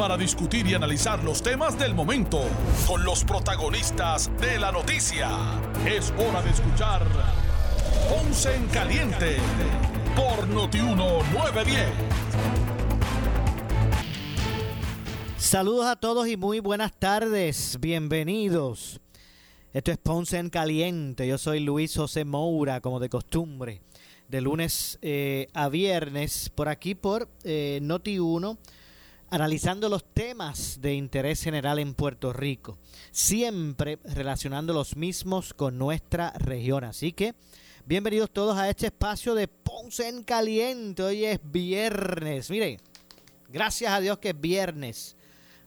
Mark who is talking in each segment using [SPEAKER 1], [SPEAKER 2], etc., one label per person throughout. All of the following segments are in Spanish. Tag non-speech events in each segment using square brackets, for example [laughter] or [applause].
[SPEAKER 1] para discutir y analizar los temas del momento con los protagonistas de la noticia. Es hora de escuchar Ponce en Caliente por Notiuno 910.
[SPEAKER 2] Saludos a todos y muy buenas tardes. Bienvenidos. Esto es Ponce en Caliente. Yo soy Luis José Moura, como de costumbre, de lunes eh, a viernes, por aquí por eh, Noti1, analizando los temas de interés general en Puerto Rico, siempre relacionando los mismos con nuestra región. Así que bienvenidos todos a este espacio de Ponce en Caliente. Hoy es viernes. Mire, gracias a Dios que es viernes.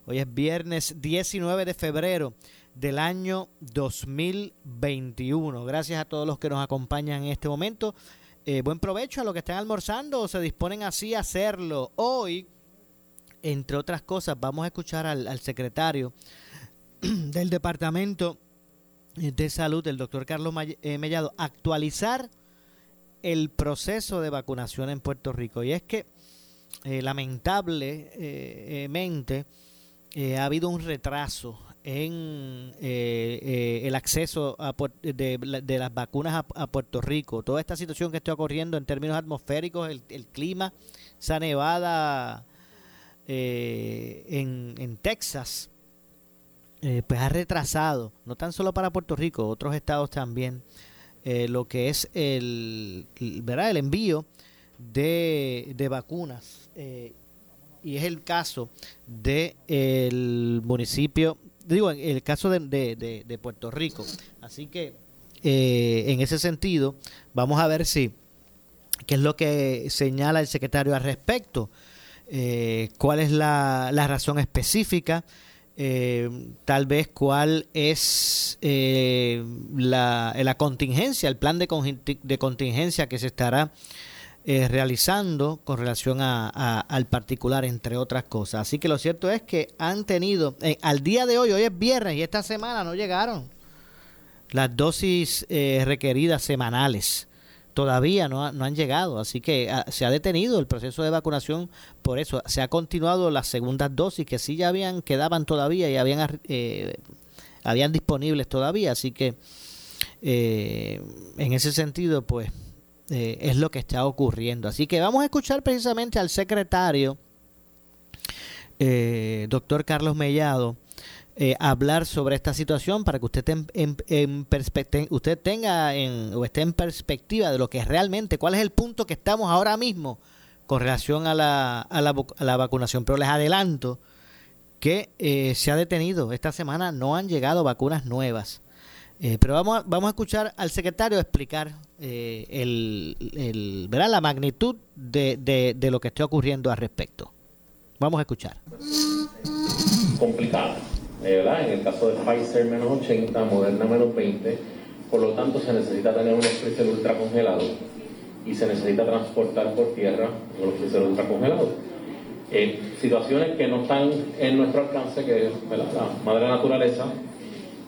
[SPEAKER 2] Hoy es viernes 19 de febrero del año 2021. Gracias a todos los que nos acompañan en este momento. Eh, buen provecho a los que están almorzando o se disponen así a hacerlo. Hoy, entre otras cosas, vamos a escuchar al, secretario [clears throat] del Departamento de Salud, el doctor Carlos eh, Mellado, actualizar el proceso de vacunación en Puerto Rico. Y es que, eh, lamentablemente, eh, ha habido un retraso en eh, el acceso a, de, de, las vacunas a, Puerto Rico. Toda esta situación que está ocurriendo en términos atmosféricos, el, el clima, esa nevada en, en, Texas, pues ha retrasado, no tan solo para Puerto Rico, otros estados también, lo que es el, ¿verdad? el envío de, de vacunas y es el caso del el municipio, digo, el caso de, de, Puerto Rico. Así que eh, en ese sentido, vamos a ver si, qué es lo que señala el secretario al respecto, eh, cuál es la, la razón específica. Eh, tal vez cuál es la, la, contingencia, el plan de, contingencia que se estará eh, realizando con relación a, al particular, entre otras cosas. Así que lo cierto es que han tenido, eh, al día de hoy, hoy es viernes y esta semana no llegaron las dosis eh, requeridas semanales. Todavía no, no, han llegado, así que ah, se ha detenido el proceso de vacunación por eso. Se ha continuado las segundas dosis que sí ya habían, quedaban todavía y habían, habían disponibles todavía, así que en ese sentido, pues eh, es lo que está ocurriendo. Así que vamos a escuchar precisamente al secretario, eh, doctor Carlos Mellado, eh, hablar sobre esta situación para que usted, en, usted tenga en, o esté en perspectiva de lo que es realmente, cuál es el punto que estamos ahora mismo con relación a la, a la, a la vacunación. Pero les adelanto que se ha detenido. Esta semana no han llegado vacunas nuevas. Eh, pero vamos a, vamos a escuchar al secretario explicar eh, el, ¿verdad? la magnitud de, de, lo que está ocurriendo al respecto. Vamos a escuchar.
[SPEAKER 3] Complicado, eh, ¿verdad? En el caso de Pfizer menos 80, Moderna menos 20, por lo tanto se necesita tener un freezer ultra congelado y se necesita transportar por tierra los freezer ultra congelados. Eh, situaciones que no están en nuestro alcance, que es la madre naturaleza,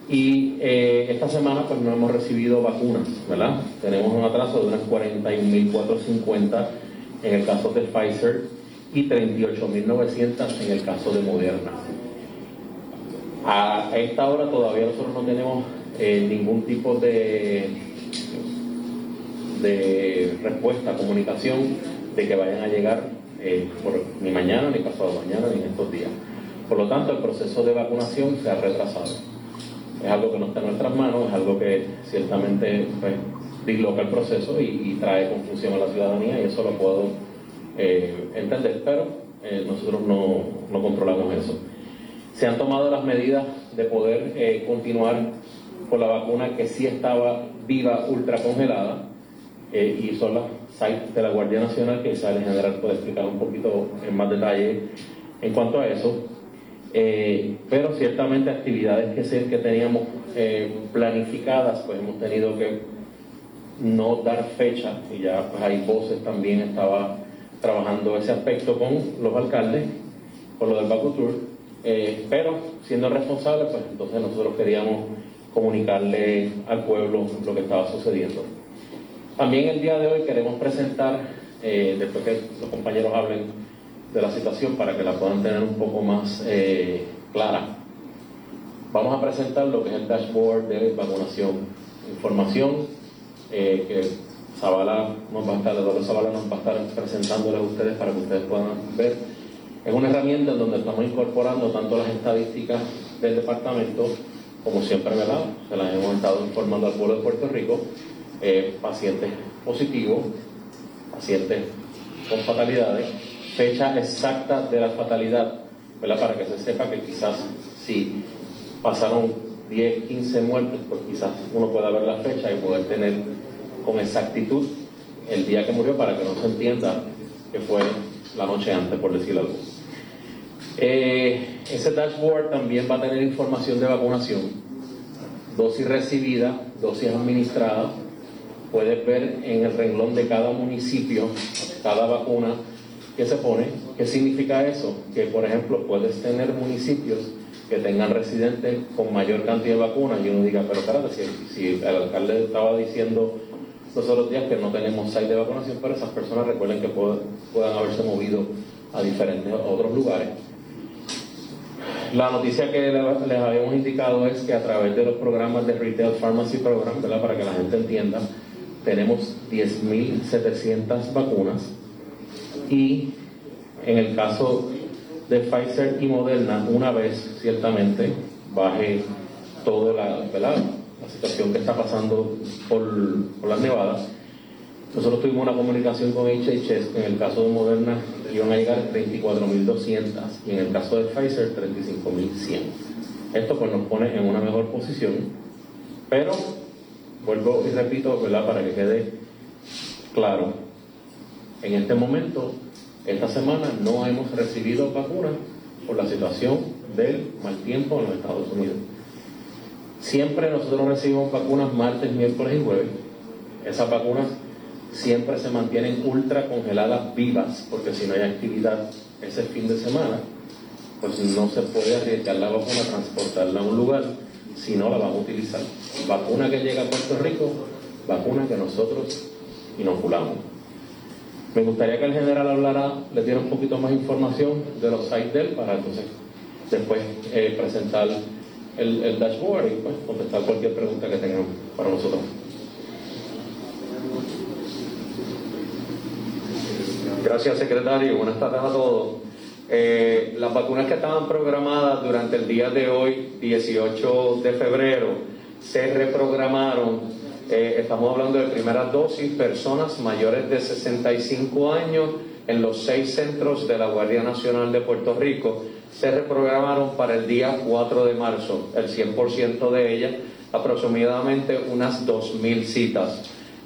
[SPEAKER 3] y eh, esta semana pues no hemos recibido vacunas, ¿verdad? Tenemos un atraso de unas 41.450 en el caso de Pfizer y 38.900 en el caso de Moderna. A esta hora todavía nosotros no tenemos eh, ningún tipo de, de respuesta, comunicación de que vayan a llegar eh, ni mañana, ni pasado mañana, ni en estos días. Por lo tanto, el proceso de vacunación se ha retrasado es algo que no está en nuestras manos, es algo que ciertamente pues, disloca el proceso y, trae confusión a la ciudadanía y eso lo puedo eh, entender, pero nosotros no, no, controlamos eso. Se han tomado las medidas de poder eh, continuar con la vacuna que sí estaba viva, ultra congelada, y son las sites de la Guardia Nacional que quizás el general puede explicar un poquito en más detalle en cuanto a eso. Eh, pero ciertamente actividades que, que teníamos eh, planificadas, pues hemos tenido que no dar fecha y ya pues hay voces también estaba trabajando ese aspecto con los alcaldes, por lo del Baco Tour, eh, pero siendo responsables, pues entonces nosotros queríamos comunicarle al pueblo lo que estaba sucediendo. También el día de hoy queremos presentar, eh, después que los compañeros hablen de la situación para que la puedan tener un poco más eh, clara, vamos a presentar lo que es el dashboard de vacunación, información eh, que Zavala nos va a estar, Zavala nos va a estar presentándoles a ustedes para que ustedes puedan ver. Es una herramienta en donde estamos incorporando tanto las estadísticas del departamento como siempre, ¿verdad? Se las hemos estado informando al pueblo de Puerto Rico, eh, pacientes positivos, pacientes con fatalidades, fecha exacta de la fatalidad. Para que se sepa que quizás si pasaron 10, 15 muertes, pues quizás uno pueda ver la fecha y poder tener con exactitud el día que murió para que no se entienda que fue la noche antes, por decirlo algo. Eh, ese dashboard también va a tener información de vacunación, dosis recibida, dosis administrada. Puedes ver en el renglón de cada municipio, cada vacuna que se pone. ¿Qué significa eso? Que, por ejemplo, puedes tener municipios que tengan residentes con mayor cantidad de vacunas y uno diga, pero espérate, si, el alcalde estaba diciendo los otros días que no tenemos site de vacunación, pero esas personas recuerden que puedan haberse movido a diferentes otros lugares. La noticia que les habíamos indicado es que a través de los programas de Retail Pharmacy Program, ¿verdad? para que la gente entienda, tenemos 10.700 vacunas y en el caso de Pfizer y Moderna, una vez ciertamente baje toda la, la situación que está pasando por, por las nevadas, nosotros tuvimos una comunicación con HHS que en el caso de Moderna iban a llegar 34.200 y en el caso de Pfizer 35.100. Esto pues nos pone en una mejor posición, pero vuelvo y repito, ¿verdad? Para que quede claro, en este momento, esta semana no hemos recibido vacunas por la situación del mal tiempo en los Estados Unidos. Siempre nosotros recibimos vacunas martes, miércoles y jueves. Esas vacunas siempre se mantienen ultra congeladas vivas, porque si no hay actividad ese fin de semana, pues no se puede arriesgar la vacuna, transportarla a un lugar si no la vamos a utilizar. Vacuna que llega a Puerto Rico, vacuna que nosotros inoculamos. Me gustaría que el general hablara, le diera un poquito más información de los sites de él para entonces después eh, presentar el, el, dashboard y pues, contestar cualquier pregunta que tengan para nosotros.
[SPEAKER 4] Gracias, secretario. Buenas tardes a todos. Eh, las vacunas que estaban programadas durante el día de hoy, 18 de febrero, se reprogramaron. Eh, estamos hablando de primeras dosis, personas mayores de 65 años en los seis centros de la Guardia Nacional de Puerto Rico. Se reprogramaron para el día 4 de marzo, el 100% de ellas, aproximadamente unas 2.000 citas.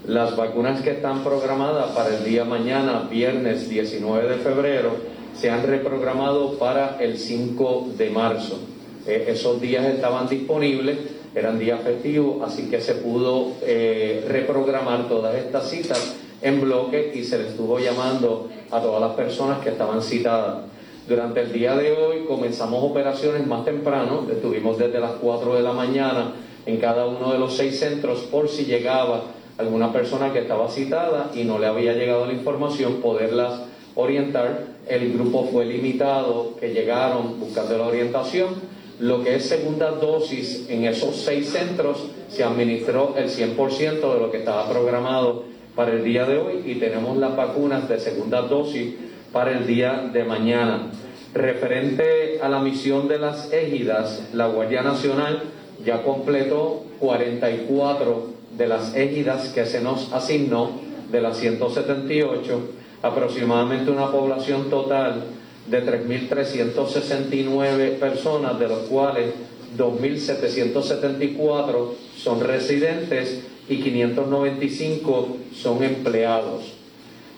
[SPEAKER 4] Las vacunas que están programadas para el día mañana, viernes 19 de febrero, se han reprogramado para el 5 de marzo. Eh, esos días estaban disponibles, eran días festivos, así que se pudo eh, reprogramar todas estas citas en bloque y se le estuvo llamando a todas las personas que estaban citadas. Durante el día de hoy comenzamos operaciones más temprano, estuvimos desde las 4 de la mañana en cada uno de los seis centros por si llegaba alguna persona que estaba citada y no le había llegado la información, poderlas orientar. El grupo fue limitado, que llegaron buscando la orientación. Lo que es segunda dosis en esos seis centros se administró el 100% de lo que estaba programado para el día de hoy y tenemos las vacunas de segunda dosis para el día de mañana. Referente a la misión de las égidas, la Guardia Nacional ya completó 44 de las égidas que se nos asignó, de las 178, aproximadamente una población total de 3.369 personas, de los cuales 2.774 son residentes y 595 son empleados.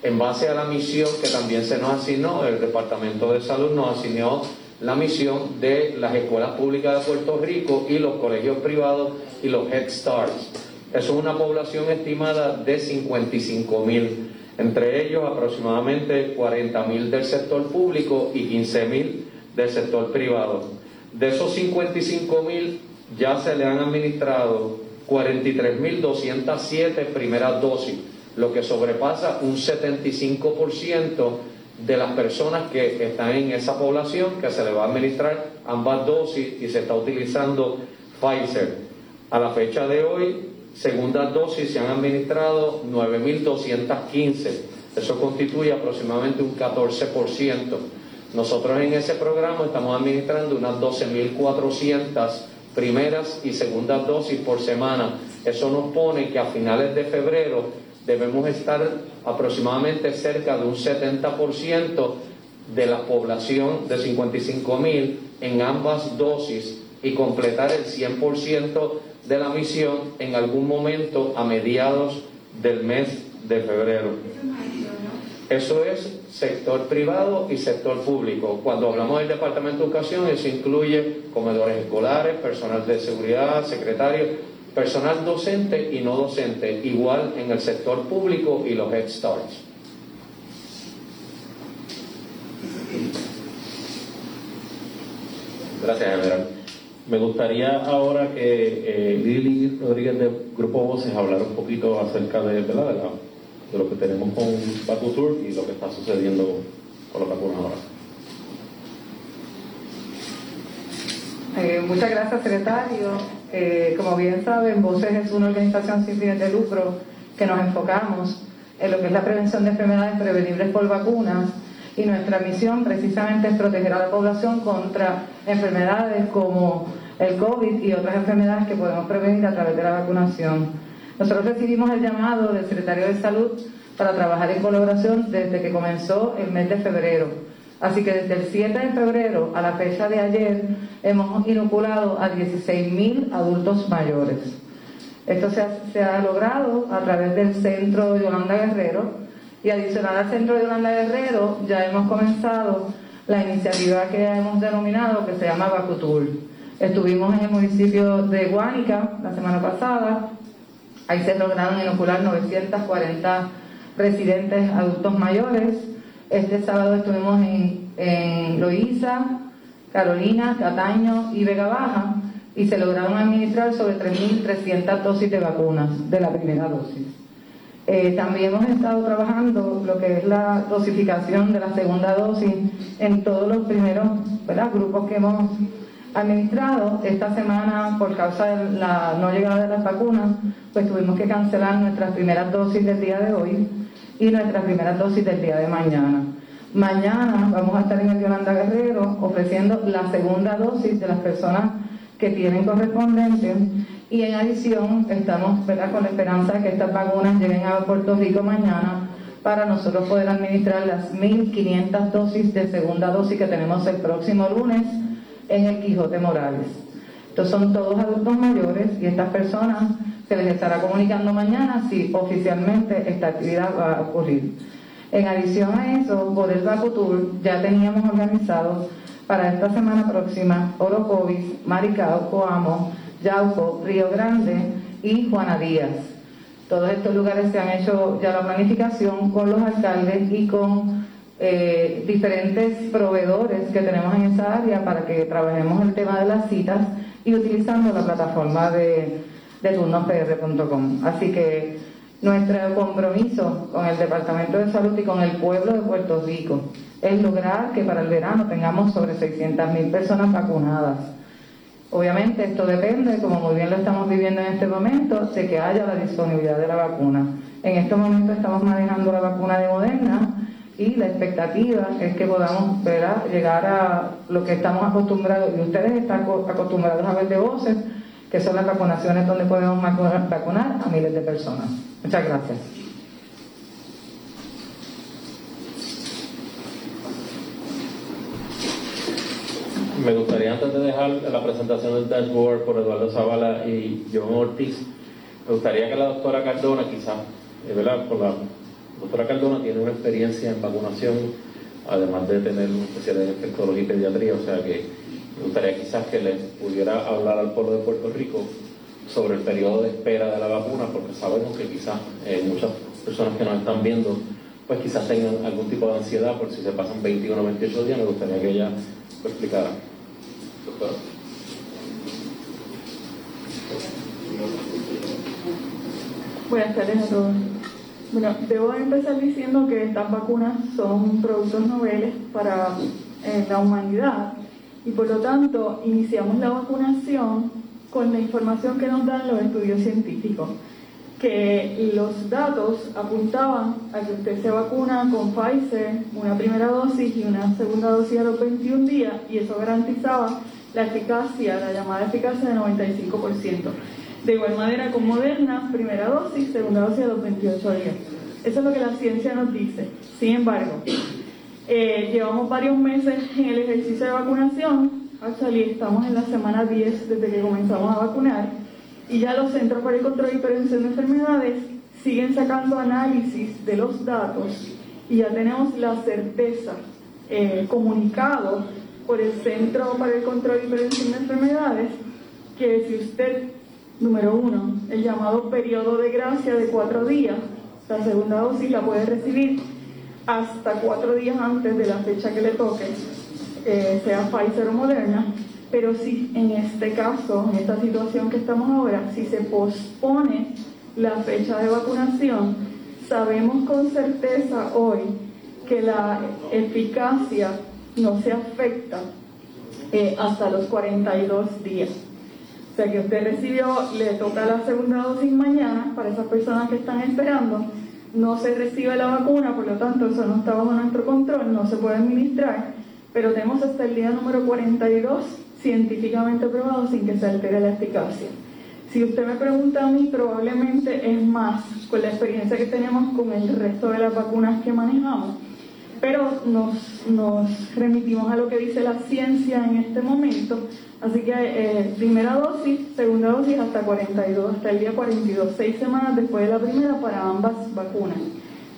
[SPEAKER 4] En base a la misión que también se nos asignó, el Departamento de Salud nos asignó
[SPEAKER 3] la misión de las escuelas públicas de Puerto Rico y los colegios privados y los Head Starts. Eso es una población estimada de 55 mil, entre ellos aproximadamente 40 mil del sector público y 15 mil del sector privado. De esos 55 mil ya se le han administrado 43.207 primeras dosis, lo que sobrepasa un 75% de las personas que están en esa población que se le va a administrar ambas dosis y se está utilizando Pfizer. A la fecha de hoy, segundas dosis se han administrado 9.215. Eso constituye aproximadamente un 14%. Nosotros en ese programa estamos administrando unas 12.400 primeras y segundas dosis por semana. Eso nos pone que a finales de febrero debemos estar aproximadamente cerca de un 70% de la población de 55 mil en ambas dosis y completar el 100% de la misión en algún momento a mediados del mes de febrero. Eso es sector privado y sector público. Cuando hablamos del Departamento de Educación, eso incluye comedores escolares, personal de seguridad, secretarios, personal docente y no docente, igual en el sector público y los Head Starts.
[SPEAKER 5] Gracias, general. Me gustaría ahora que eh, Lili Rodríguez de Grupo Voces hablara un poquito acerca de, ¿verdad? de, lo que tenemos con Bacutur y lo que está sucediendo con los vacunas ahora.
[SPEAKER 6] Eh, muchas gracias, secretario. Eh, como bien saben, Voces es una organización sin fines de lucro que nos enfocamos en lo que es la prevención de enfermedades prevenibles por vacunas y nuestra misión precisamente es proteger a la población contra enfermedades como el COVID y otras enfermedades que podemos prevenir a través de la vacunación. Nosotros recibimos el llamado del secretario de Salud para trabajar en colaboración desde que comenzó el mes de febrero Así que desde el 7 de febrero a la fecha de ayer hemos inoculado a 16.000 adultos mayores. Esto se ha, logrado a través del centro Yolanda Guerrero y adicional al centro de Yolanda Guerrero ya hemos comenzado la iniciativa que hemos denominado que se llama Bacutul. Estuvimos en el municipio de Guánica la semana pasada, ahí se lograron inocular 940 residentes adultos mayores este sábado estuvimos en, en Loíza, Carolina, Cataño y Vega Baja y se lograron administrar sobre 3.300 dosis de vacunas de la primera dosis. Eh, también hemos estado trabajando lo que es la dosificación de la segunda dosis en todos los primeros grupos que hemos administrado. Esta semana, por causa de la no llegada de las vacunas, pues tuvimos que cancelar nuestras primeras dosis del día de hoy y nuestras primeras dosis del día de mañana. Mañana vamos a estar en el Yolanda Guerrero ofreciendo la segunda dosis de las personas que tienen correspondencia y en adición estamos con la esperanza de que estas vacunas lleguen a Puerto Rico mañana para nosotros poder administrar las 1.500 dosis de segunda dosis que tenemos el próximo lunes en el Quijote Morales. Estos son todos adultos mayores y estas personas se les estará comunicando mañana si oficialmente esta actividad va a ocurrir. En adición a eso, por el Tour ya teníamos organizado para esta semana próxima Orocovis, Maricao, Coamo, Yauco, Río Grande y Juana Díaz. Todos estos lugares se han hecho ya la planificación con los alcaldes y con eh, diferentes proveedores que tenemos en esa área para que trabajemos el tema de las citas y utilizando la plataforma de de turnospr.com. Así que nuestro compromiso con el Departamento de Salud y con el pueblo de Puerto Rico es lograr que para el verano tengamos sobre 600.000 personas vacunadas. Obviamente esto depende, como muy bien lo estamos viviendo en este momento, de que haya la disponibilidad de la vacuna. En este momento estamos manejando la vacuna de Moderna y la expectativa es que podamos llegar a lo que estamos acostumbrados, y ustedes están acostumbrados a ver de voces, que son las vacunaciones donde podemos vacunar a miles de personas. Muchas gracias.
[SPEAKER 5] Me gustaría antes de dejar la presentación del dashboard por Eduardo Zavala y John Ortiz, me gustaría que la doctora Cardona quizás, ¿verdad? Por la doctora Cardona tiene una experiencia en vacunación
[SPEAKER 3] además de tener un especialidad en infectología y pediatría, o sea que me gustaría quizás que les pudiera hablar al pueblo de Puerto Rico sobre el periodo de espera de la vacuna, porque sabemos que quizás eh, muchas personas que nos están viendo, pues quizás tengan algún tipo de ansiedad por si se pasan 21 o 28 días, me gustaría que ella lo explicara.
[SPEAKER 7] Buenas tardes a todos. Bueno, debo empezar diciendo que estas vacunas son productos noveles para eh, la humanidad y por lo tanto iniciamos la vacunación con la información que nos dan los estudios científicos, que los datos apuntaban a que usted se vacuna con Pfizer, una primera dosis y una segunda dosis a los 21 días y eso garantizaba la eficacia, la llamada eficacia de 95%. De igual manera con Moderna, primera dosis, segunda dosis a los 28 días. Eso es lo que la ciencia nos dice. Sin embargo, eh, llevamos varios meses en el ejercicio de vacunación. Actually, estamos en la semana 10 desde que comenzamos a vacunar. Y ya los Centros para el Control y Prevención de Enfermedades siguen sacando análisis de los datos y ya tenemos la certeza eh, comunicado por el Centro para el Control y Prevención de Enfermedades que si usted Número uno, el llamado periodo de gracia de cuatro días. La segunda dosis la puede recibir hasta cuatro días antes de la fecha que le toque, eh, sea Pfizer o Moderna. Pero si en este caso, en esta situación que estamos ahora, si se pospone la fecha de vacunación, sabemos con certeza hoy que la eficacia no se afecta eh, hasta los 42 días. O sea que usted recibió, le toca la segunda dosis mañana para esas personas que están esperando. No se recibe la vacuna, por lo tanto eso no está bajo nuestro control, no se puede administrar, pero tenemos hasta el día número 42 científicamente probado sin que se altere la eficacia. Si usted me pregunta a mí, probablemente es más con la experiencia que tenemos con el resto de las vacunas que manejamos, pero nos, remitimos a lo que dice la ciencia en este momento Así que eh, primera dosis, segunda dosis hasta 42, hasta el día 42, seis semanas después de la primera para ambas vacunas.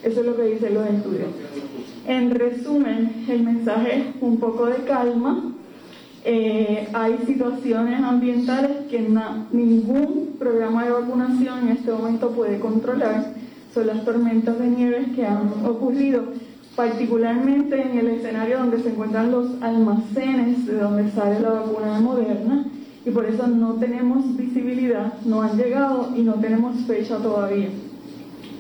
[SPEAKER 7] Eso es lo que dicen los estudios. En resumen, el mensaje es un poco de calma. Eh, hay situaciones ambientales que ningún programa de vacunación en este momento puede controlar. Son las tormentas de nieve que han ocurrido particularmente en el escenario donde se encuentran los almacenes de donde sale la vacuna de Moderna y por eso no tenemos visibilidad, no han llegado y no tenemos fecha todavía.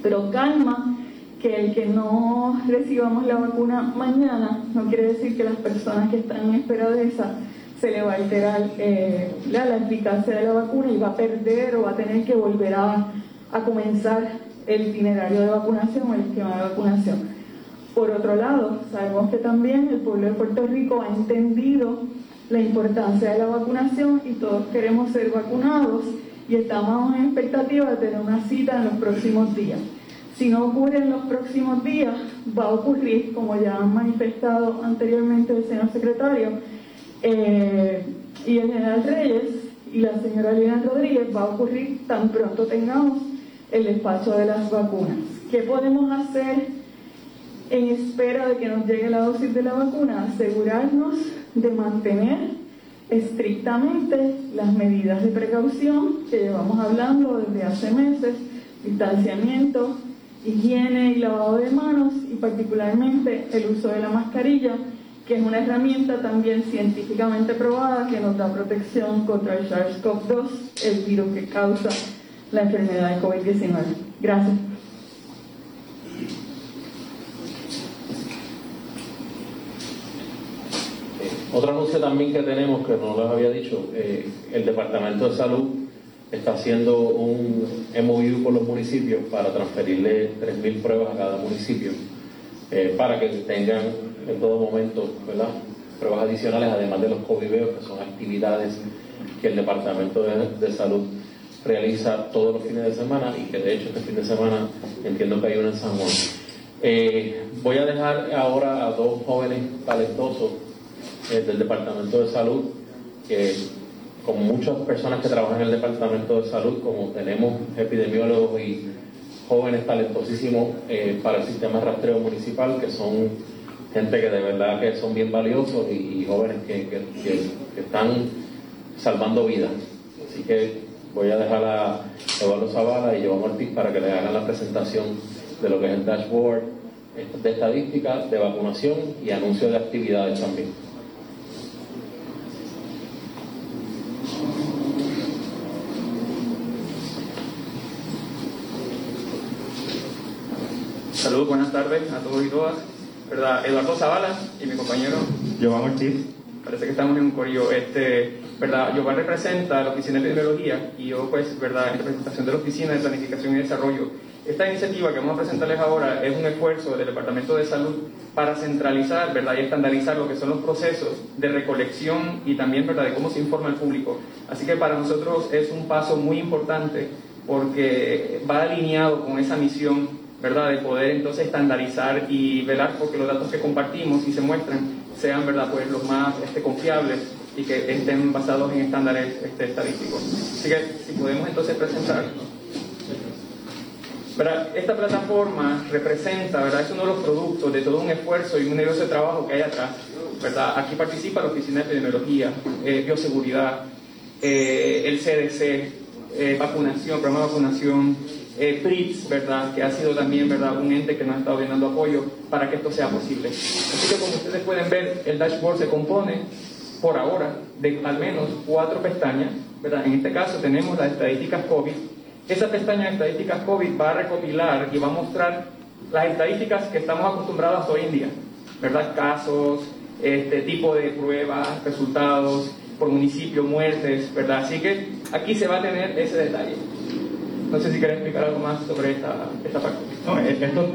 [SPEAKER 7] Pero calma, que el que no recibamos la vacuna mañana no quiere decir que las personas que están en espera de esa se le va a alterar eh, la, eficacia de la vacuna y va a perder o va a tener que volver a, a comenzar el itinerario de vacunación o el esquema de vacunación. Por otro lado, sabemos que también el pueblo de Puerto Rico ha entendido la importancia de la vacunación y todos queremos ser vacunados y estamos en expectativa de tener una cita en los próximos días. Si no ocurre en los próximos días, va a ocurrir, como ya han manifestado anteriormente el señor secretario eh, y el general Reyes y la señora Lina Rodríguez, va a ocurrir tan pronto tengamos el despacho de las vacunas. ¿Qué podemos hacer? En espera de que nos llegue la dosis de la vacuna, asegurarnos de mantener estrictamente las medidas de precaución que llevamos hablando desde hace meses, distanciamiento, higiene y lavado de manos y particularmente el uso de la mascarilla, que es una herramienta también científicamente probada que nos da protección contra el SARS-CoV-2, el virus que causa la enfermedad de COVID-19. Gracias.
[SPEAKER 3] Otro anuncio también que tenemos, que no les había dicho, eh, el Departamento de Salud está haciendo un MOU con los municipios para transferirle 3.000 pruebas a cada municipio eh, para que tengan en todo momento pruebas adicionales, además de los coviveos, que son actividades que el Departamento de, Salud realiza todos los fines de semana y que de hecho este fin de semana entiendo que hay una en San Juan. Eh, voy a dejar ahora a dos jóvenes talentosos del Departamento de Salud, que como muchas personas que trabajan en el Departamento de Salud, como tenemos epidemiólogos y jóvenes talentosísimos eh, para el sistema de rastreo municipal, que son
[SPEAKER 8] gente que de verdad que son bien valiosos y, jóvenes que, que, están salvando vidas. Así que voy a dejar a Eduardo Zavala y Joan Ortiz para que le hagan la presentación de lo que es el dashboard de estadísticas de vacunación y anuncio de actividades también.
[SPEAKER 9] Buenas tardes a todos y todas. ¿Verdad? Eduardo Zavala y mi compañero Giovanni Ortiz. Parece que estamos en un corillo. Este, ¿verdad? Giovanni representa la Oficina de Epidemiología y yo, pues, ¿verdad? en representación de la Oficina de Planificación y Desarrollo. Esta iniciativa que vamos a presentarles ahora es un esfuerzo del Departamento de Salud para centralizar ¿verdad? y estandarizar lo que son los procesos de recolección y también ¿verdad? de cómo se informa al público. Así que para nosotros es un paso muy importante porque va alineado con esa misión ¿verdad? De poder entonces estandarizar y velar porque los datos que compartimos y se muestran sean, ¿verdad? Pues los más este, confiables y que estén basados en estándares este, estadísticos. Así que si podemos entonces presentar. Esta plataforma representa, ¿verdad? Es uno de los productos de todo un esfuerzo y un negocio trabajo que hay atrás. ¿verdad? Aquí participa la Oficina de Epidemiología, eh, Bioseguridad, eh, el CDC, eh, vacunación, programa de vacunación, eh, PRIPS, ¿verdad? que ha sido también ¿verdad? un ente que nos ha estado brindando apoyo para que esto sea posible. Así que como ustedes pueden ver, el dashboard se compone por ahora de al menos cuatro pestañas. ¿verdad? En este caso tenemos las estadísticas COVID. Esa pestaña de estadísticas COVID va a recopilar y va a mostrar las estadísticas que estamos acostumbrados hoy en día. ¿verdad? Casos, este tipo de pruebas, resultados, por municipio, muertes, ¿verdad? Así que aquí se va a tener ese detalle. No sé si querés explicar algo más sobre esta, esta parte. No, esto...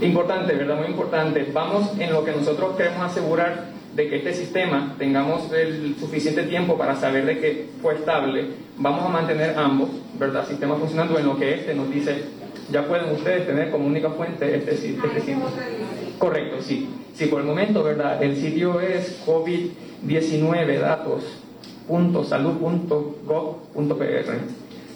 [SPEAKER 9] Importante, ¿verdad? Muy importante. Vamos en lo que nosotros queremos asegurar de que este sistema tengamos el suficiente tiempo para saber de que fue estable. Vamos a mantener ambos, ¿verdad? Sistemas funcionando en lo que este nos dice, ya pueden ustedes tener como única fuente este, este sitio. Correcto, sí. Sí, por el momento, ¿verdad? El sitio es COVID-19 datos.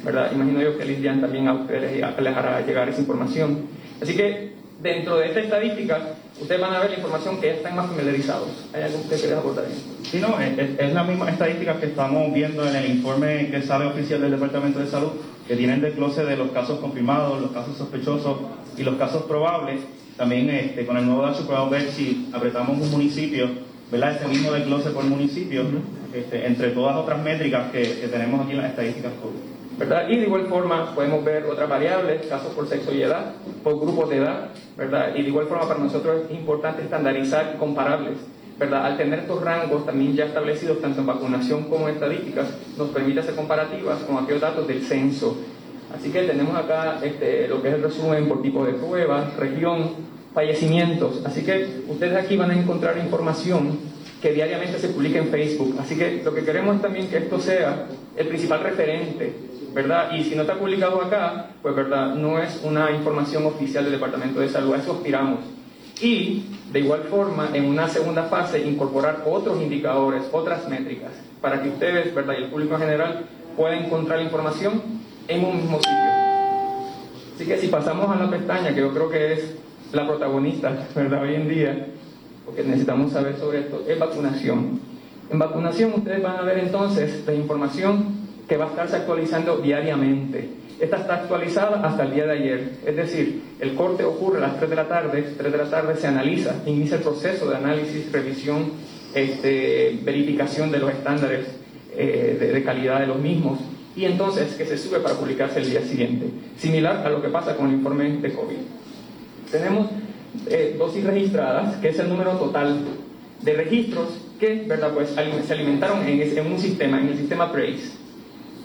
[SPEAKER 9] ¿Verdad? Imagino yo que Lidian también a ustedes les hará llegar esa información. Así que dentro de esta estadística, ustedes van a ver la información que ya están más familiarizados. ¿Hay algo que ustedes aportar ahí?
[SPEAKER 10] Sí, no, es, la misma estadística que estamos viendo en el informe que sale oficial del Departamento de Salud, que tiene el desglose de los casos confirmados, los casos sospechosos y los casos probables. También este, con el nuevo dato podemos ver si apretamos un municipio, ¿verdad? Ese mismo desglose por municipio. Este, entre todas otras métricas que, tenemos aquí en las estadísticas COVID.
[SPEAKER 9] ¿verdad? Y de igual forma podemos ver otras variables, casos por sexo y edad, por grupos de edad, ¿verdad? Y de igual forma para nosotros es importante estandarizar comparables, ¿verdad? Al tener estos rangos también ya establecidos tanto en vacunación como en estadísticas, nos permite hacer comparativas con aquellos datos del censo. Así que tenemos acá este, lo que es el resumen por tipo de prueba, región, fallecimientos. Así que ustedes aquí van a encontrar información que diariamente se publica en Facebook. Así que lo que queremos es también que esto sea el principal referente, ¿verdad? Y si no está publicado acá, pues, ¿verdad? No es una información oficial del Departamento de Salud, a eso aspiramos. Y, de igual forma, en una segunda fase, incorporar otros indicadores, otras métricas, para que ustedes, ¿verdad? Y el público en general pueda encontrar información en un mismo sitio. Así que si pasamos a la pestaña, que yo creo que es la protagonista, ¿verdad? Hoy en día, porque necesitamos saber sobre esto, es vacunación. En vacunación ustedes van a ver entonces la información que va a estarse actualizando diariamente. Esta está actualizada hasta el día de ayer, es decir, el corte ocurre a las 3 de la tarde, 3 de la tarde se analiza, inicia el proceso de análisis, revisión, este, verificación de los estándares eh, de, de calidad de los mismos y entonces que se sube para publicarse el día siguiente, similar a lo que pasa con el informe de COVID. Tenemos eh, dosis registradas, que es el número total de registros que ¿verdad? Pues, se alimentaron en, un sistema, en el sistema PRACE.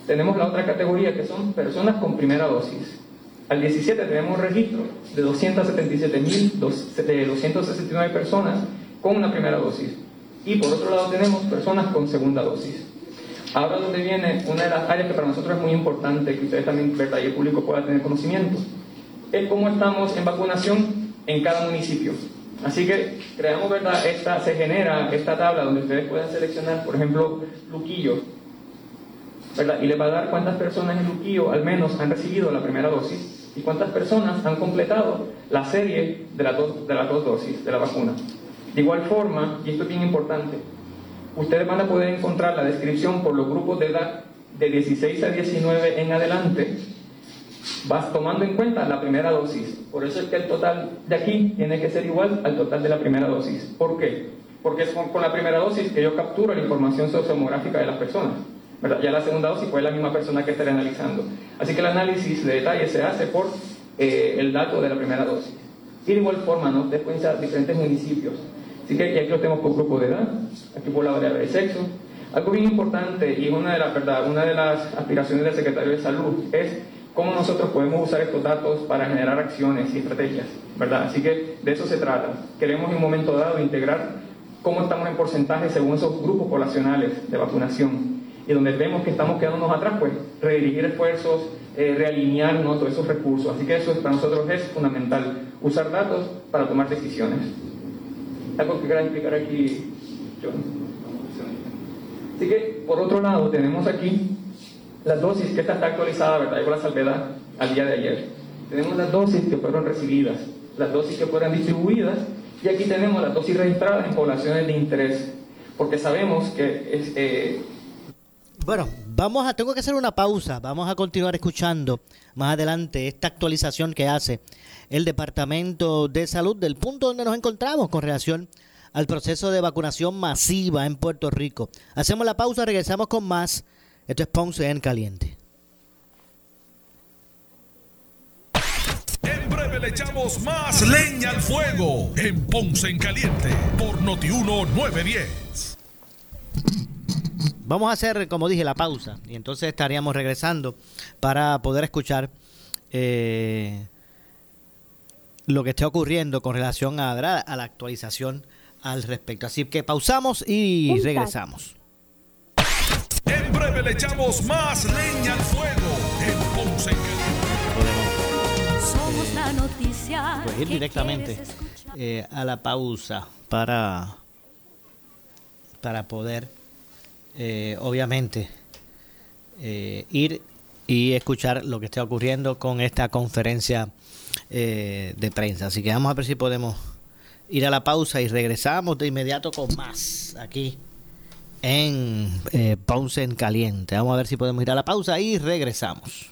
[SPEAKER 9] Tenemos la otra categoría que son personas con primera dosis. Al 17 tenemos registro de 269 personas con una primera dosis. Y por otro lado tenemos personas con segunda dosis. Ahora donde viene una de las áreas que para nosotros es muy importante, que ustedes también, ¿verdad? y el público pueda tener conocimiento, es cómo estamos en vacunación en cada municipio. Así que creamos, ¿verdad? Esta, se genera esta tabla donde ustedes pueden seleccionar, por ejemplo, Luquillo, ¿verdad? Y le va a dar cuántas personas en Luquillo al menos han recibido la primera dosis. y cuántas personas han completado la serie de, las dos, de las dos dosis de la vacuna. De igual forma, y esto es bien importante, ustedes van a poder encontrar la descripción por los grupos de edad de 16 a 19 en adelante, vas tomando en cuenta la primera dosis. Por eso es que el total de aquí tiene que ser igual al total de la primera dosis. ¿Por qué? Porque es con, la primera dosis que yo capturo la información sociomográfica de las personas. Ya la segunda dosis fue la misma persona que estaré analizando. Así que el análisis de detalle se hace por eh, el dato de la primera dosis. Y de igual forma, ¿no? Después diferentes municipios. Así que aquí lo tenemos por grupo de edad, aquí por la variable de sexo. Algo bien importante y una de, verdad, una de las aspiraciones del secretario de Salud es cómo nosotros podemos usar estos datos para generar acciones y estrategias, ¿verdad? Así que de eso se trata. Queremos en un momento dado integrar cómo estamos en porcentaje según esos grupos poblacionales de vacunación. Y donde vemos que estamos quedándonos atrás, pues redirigir esfuerzos, eh, realinear todos esos recursos. Así que eso para nosotros es fundamental, usar datos para tomar decisiones. ¿Algo que quiera explicar aquí, John? Así que, por otro lado, tenemos aquí las dosis, que esta está actualizada, ¿verdad? Con la salvedad al día de ayer. Tenemos las dosis que fueron recibidas, las dosis que fueron distribuidas, y aquí tenemos las dosis registradas en poblaciones de interés, porque sabemos que es... Eh,
[SPEAKER 2] bueno, vamos a, tengo que hacer una pausa, vamos a continuar escuchando más adelante esta actualización que hace el Departamento de Salud del punto donde nos encontramos con relación al proceso de vacunación masiva en Puerto Rico. Hacemos la pausa, regresamos con más esto es Ponce en Caliente.
[SPEAKER 1] En breve le echamos más leña al fuego en Ponce en Caliente por Notiuno 910.
[SPEAKER 2] Vamos a hacer, como dije, la pausa y entonces estaríamos regresando para poder escuchar eh, lo que esté ocurriendo con relación a, a la actualización al respecto. Así que pausamos y regresamos.
[SPEAKER 1] En breve le echamos más leña al fuego en Ponce
[SPEAKER 2] Somos la noticia. Pues ir directamente eh, a la pausa para, para poder, eh, obviamente, eh, ir y escuchar lo que está ocurriendo con esta conferencia de prensa. Así que vamos a ver si podemos ir a la pausa y regresamos de inmediato con más aquí en eh, Ponce en Caliente. Vamos a ver si podemos ir a la pausa y regresamos.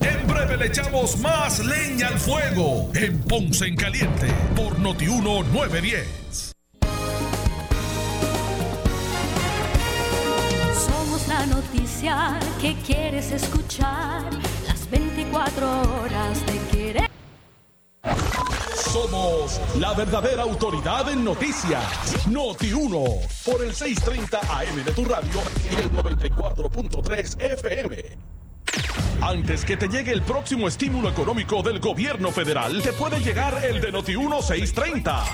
[SPEAKER 1] En breve le echamos más leña al fuego en Ponce en Caliente por Notiuno 910.
[SPEAKER 11] Somos la noticia que quieres escuchar las 24 horas de querer.
[SPEAKER 1] Somos la verdadera autoridad en noticias. Noti 1 por el 630 AM de tu radio y el 94.3 FM. Antes que te llegue el próximo estímulo económico del gobierno federal, te puede llegar el de Noti 1 630.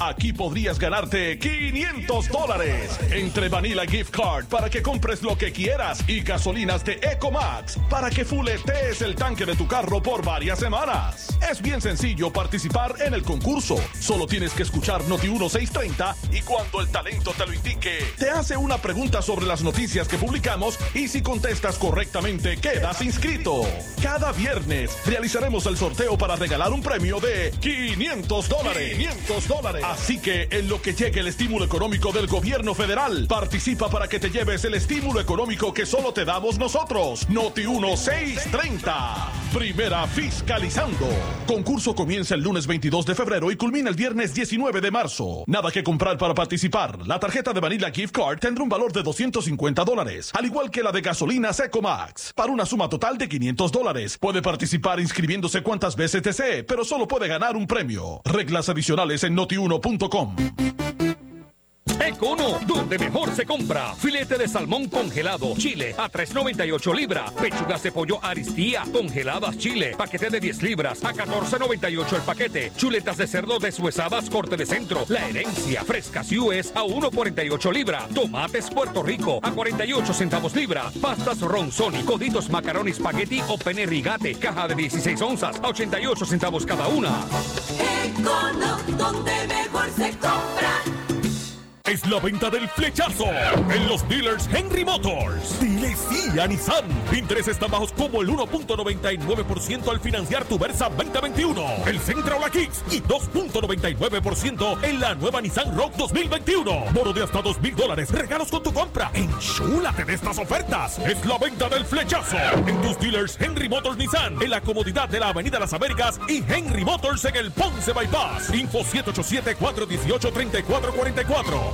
[SPEAKER 1] Aquí podrías ganarte 500 dólares entre Vanilla Gift Card para que compres lo que quieras y gasolinas de Ecomax para que fuletees el tanque de tu carro por varias semanas. Es bien sencillo participar en el concurso. Solo tienes que escuchar Noti 1630 y cuando el talento te lo indique, te hace una pregunta sobre las noticias que publicamos y si contestas correctamente quedas inscrito. Cada viernes realizaremos el sorteo para regalar un premio de 500 dólares. 500 dólares. Así que en lo que llegue el estímulo económico del gobierno federal, participa para que te lleves el estímulo económico que solo te damos nosotros. Noti 1630. Primera fiscalizando. Concurso comienza el lunes 22 de febrero y culmina el viernes 19 de marzo. Nada que comprar para participar. La tarjeta de Vanilla Gift Card tendrá un valor de 250 dólares, al igual que la de gasolina Secomax, para una suma total de 500 dólares. Puede participar inscribiéndose cuantas veces desee, pero solo puede ganar un premio. Reglas adicionales en noti1
[SPEAKER 12] Econo, donde mejor se compra. Filete de salmón congelado, Chile a 3.98 libras. Pechugas de pollo aristía, congeladas Chile, paquete de 10 libras a 14.98 el paquete. Chuletas de cerdo deshuesadas, corte de centro. La herencia, frescas US a 1.48 libras. Tomates Puerto Rico a 48 centavos libra. Pastas ronzoni, coditos macaroni spaghetti o pene rigate, caja de 16 onzas a 88 centavos cada una.
[SPEAKER 11] Econo, donde mejor se compra.
[SPEAKER 13] Es la venta del flechazo en los dealers Henry Motors. Dile sí a Nissan. Intereses tan bajos como el 1.99% al financiar tu Versa 2021, el Centro La Kicks y 2.99% en la nueva Nissan Rock 2021. Moro de hasta 2 mil dólares. Regalos con tu compra. Enchúlate de estas ofertas. Es la venta del flechazo en tus dealers Henry Motors Nissan en la comodidad de la Avenida Las Américas y Henry Motors en el Ponce Bypass. Info 787 418 3444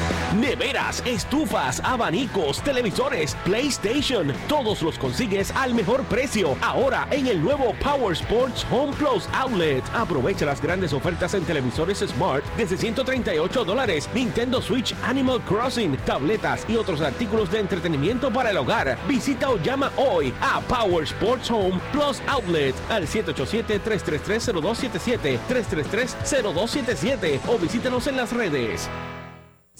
[SPEAKER 14] Neveras, estufas, abanicos, televisores, PlayStation, todos los consigues al mejor precio. Ahora en el nuevo Power Sports Home Plus Outlet. Aprovecha las grandes ofertas en televisores Smart desde 138 dólares, Nintendo Switch Animal Crossing, tabletas y otros artículos de entretenimiento para el hogar. Visita o llama hoy a Power Sports Home Plus Outlet al 787-333-0277, 333-0277 o visítanos en las redes.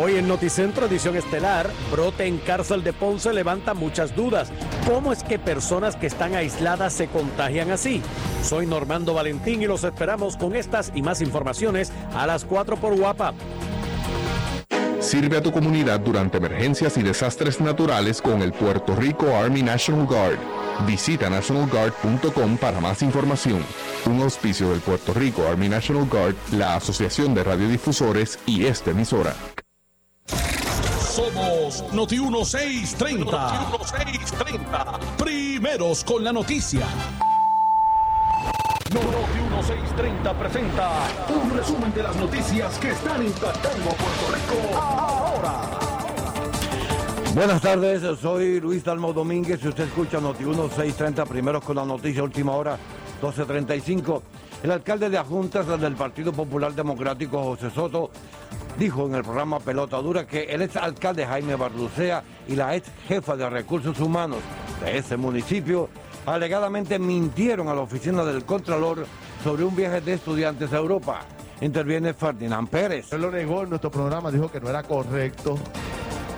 [SPEAKER 15] Hoy en Noticentro Edición Estelar, brote en cárcel de Ponce levanta muchas dudas. ¿Cómo es que personas que están aisladas se contagian así? Soy Normando Valentín y los esperamos con estas y más informaciones a las 4 por Guapa.
[SPEAKER 16] Sirve a tu comunidad durante emergencias y desastres naturales con el Puerto Rico Army National Guard. Visita nationalguard.com para más información. Un auspicio del Puerto Rico Army National Guard, la Asociación de Radiodifusores y esta emisora.
[SPEAKER 1] Somos Noti 1630. Noti 1630. Primeros con la noticia.
[SPEAKER 13] Noti 1630 presenta un resumen de las noticias que están impactando Puerto Rico ahora.
[SPEAKER 17] Buenas tardes, soy Luis Dalmo Domínguez y usted escucha Noti 1630 primeros con la noticia última hora 1235. El alcalde de Ajuntas del Partido Popular Democrático José Soto dijo en el programa Pelota Dura que el ex alcalde Jaime Barlucea y la ex jefa de recursos humanos de ese municipio alegadamente mintieron a la oficina del Contralor sobre un viaje de estudiantes a Europa. Interviene Ferdinand Pérez.
[SPEAKER 18] Él lo negó en nuestro programa, dijo que no era correcto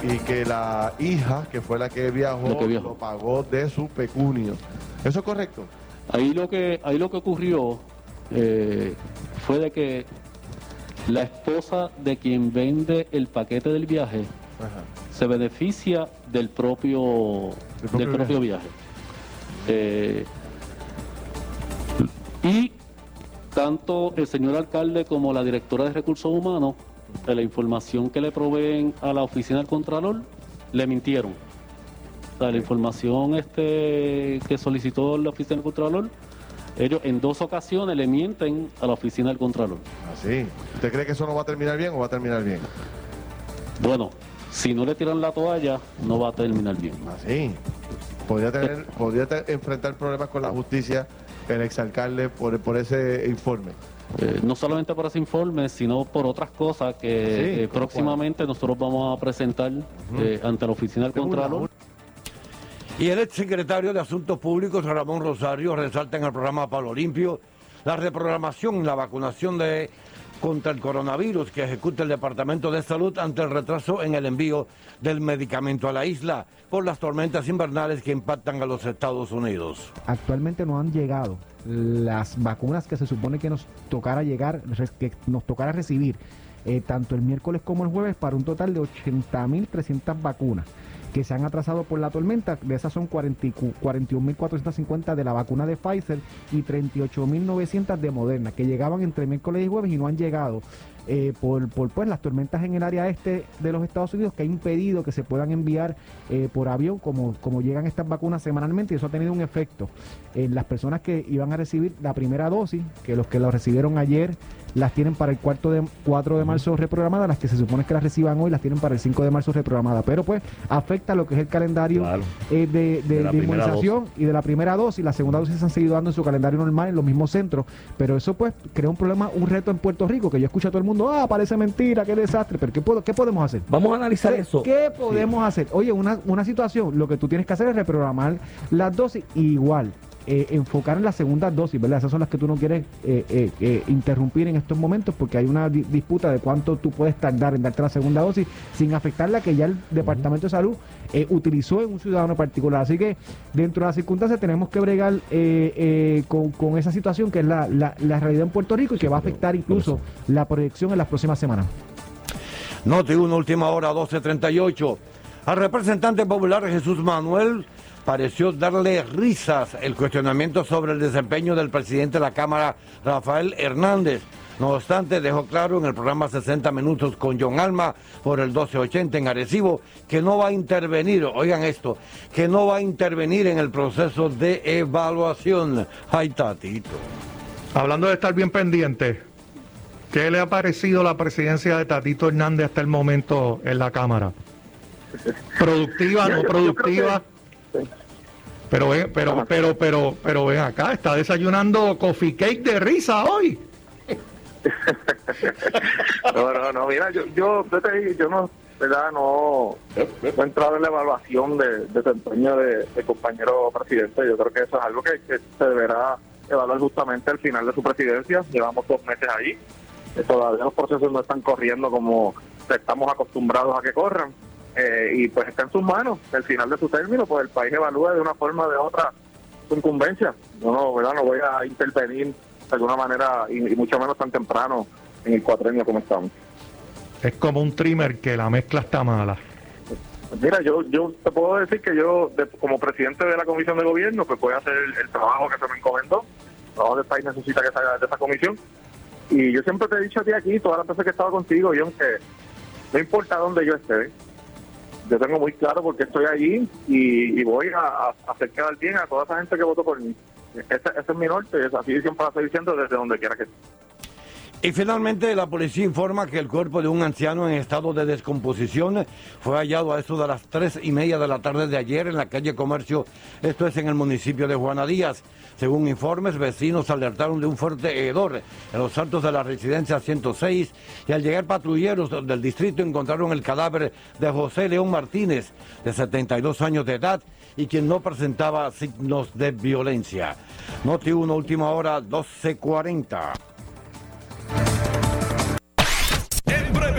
[SPEAKER 18] y que la hija, que fue la que viajó, lo, pagó de su pecunio. ¿Eso es correcto?
[SPEAKER 19] Ahí lo que, ahí lo que ocurrió eh, fue de que la esposa de quien vende el paquete del viaje se beneficia del propio, del propio, viaje. Eh, y tanto el señor alcalde como la directora de recursos humanos, de la información que le proveen a la oficina del Contralor, le mintieron. O sea, la información este que solicitó la oficina del Contralor, ellos en dos ocasiones le mienten a la oficina del Contralor.
[SPEAKER 18] Así. ¿Ah, ¿Usted cree que eso no va a terminar bien o va a terminar bien?
[SPEAKER 19] Bueno, si no le tiran la toalla, no va a terminar bien.
[SPEAKER 18] Así. ¿Ah, podría tener, podría enfrentar problemas con la justicia el exalcalde por, por ese informe.
[SPEAKER 19] Eh, no solamente por ese informe, sino por otras cosas que eh, próximamente nosotros vamos a presentar eh, ante la oficina del Contralor.
[SPEAKER 17] Y el ex secretario de Asuntos Públicos, Ramón Rosario, resalta en el programa Palo Limpio la reprogramación y la vacunación de contra el coronavirus que ejecuta el Departamento de Salud ante el retraso en el envío del medicamento a la isla por las tormentas invernales que impactan a los Estados Unidos.
[SPEAKER 20] Actualmente no han llegado las vacunas que se supone que nos tocara llegar, que nos tocara recibir eh, tanto el miércoles como el jueves para un total de 80.300 vacunas. Que se han atrasado por la tormenta. De esas son 41.450 de la vacuna de Pfizer y 38.900 de Moderna, que llegaban entre miércoles y jueves y no han llegado. Eh, por, pues, las tormentas en el área este de los Estados Unidos que ha impedido que se puedan enviar eh, por avión como, como llegan estas vacunas semanalmente y eso ha tenido un efecto en las personas que iban a recibir la primera dosis, que los que lo recibieron ayer las tienen para el cuarto de 4 de marzo reprogramadas, las que se supone que las reciban hoy las tienen para el 5 de marzo reprogramadas, pero pues afecta lo que es el calendario eh, de, de, inmunización y de la primera dosis, la segunda dosis se han seguido dando en su calendario normal en los mismos centros, pero eso pues crea un problema, un reto en Puerto Rico, que yo escucho a todo el mundo, ah, parece mentira, qué desastre, pero ¿qué, puedo, qué podemos hacer?
[SPEAKER 21] Vamos a analizar eso.
[SPEAKER 20] ¿Qué podemos hacer? Oye, una, una situación, lo que tú tienes que hacer es reprogramar las dosis igual eh, enfocar en la segunda dosis, ¿verdad? Esas son las que tú no quieres eh, eh, interrumpir en estos momentos porque hay una disputa de cuánto tú puedes tardar en darte la segunda dosis sin afectar la que ya el Departamento de Salud utilizó en un ciudadano particular. Así que dentro de las circunstancias tenemos que bregar con, esa situación que es la, la, realidad en Puerto Rico y que va a afectar incluso la proyección en las próximas semanas.
[SPEAKER 17] Noti una última hora, 12.38. Al representante popular Jesús Manuel pareció darle risas el cuestionamiento sobre el desempeño del presidente de la Cámara, Rafael Hernández. No obstante, dejó claro en el programa 60 Minutos con John Alma por el 1280 en Arecibo que no va a intervenir, oigan esto, que no va a intervenir en el proceso de evaluación. Ay, Tatito.
[SPEAKER 22] Hablando de estar bien pendiente, ¿qué le ha parecido la presidencia de Tatito Hernández hasta el momento en la Cámara? ¿Productiva, no productiva? Pero pero, pero, pero, pero ven acá, está desayunando coffee cake de risa hoy. [laughs]
[SPEAKER 23] no, no, no, mira, yo, yo, yo, no, ¿verdad? No, no he entrado en la evaluación de, desempeño de, compañero presidente. Yo creo que eso es algo que, se deberá evaluar justamente al final de su presidencia. Llevamos dos meses ahí. Todavía los procesos no están corriendo como estamos acostumbrados a que corran. Eh, y pues está en sus manos. Al final de su término, pues el país evalúa de una forma o de otra su incumbencia. Yo no, ¿verdad? no voy a intervenir de alguna manera y, mucho menos tan temprano en el cuatrenio como estamos.
[SPEAKER 22] Es como un trimmer que la mezcla está mala.
[SPEAKER 23] Mira, yo yo te puedo decir que yo, como presidente de la comisión de gobierno, pues voy a hacer el, trabajo que se me encomendó, el trabajo que el país necesita que salga de esa comisión. Y yo siempre te he dicho a ti aquí, todas las veces que he estado contigo, John, que no importa dónde yo esté, yo tengo muy claro porque estoy allí y, voy a, hacer quedar bien a toda esa gente que votó por mí. Ese, es mi norte, así siempre lo estoy diciendo desde donde quiera que esté.
[SPEAKER 17] Y finalmente la policía informa que el cuerpo de un anciano en estado de descomposición fue hallado a eso de las tres y media de la tarde de ayer en la calle Comercio, esto es en el municipio de Juana Díaz. Según informes, vecinos alertaron de un fuerte hedor en los altos de la residencia 106 y al llegar patrulleros del distrito encontraron el cadáver de José León Martínez, de 72 años de edad y quien no presentaba signos de violencia. Noti 1, última hora, 1240.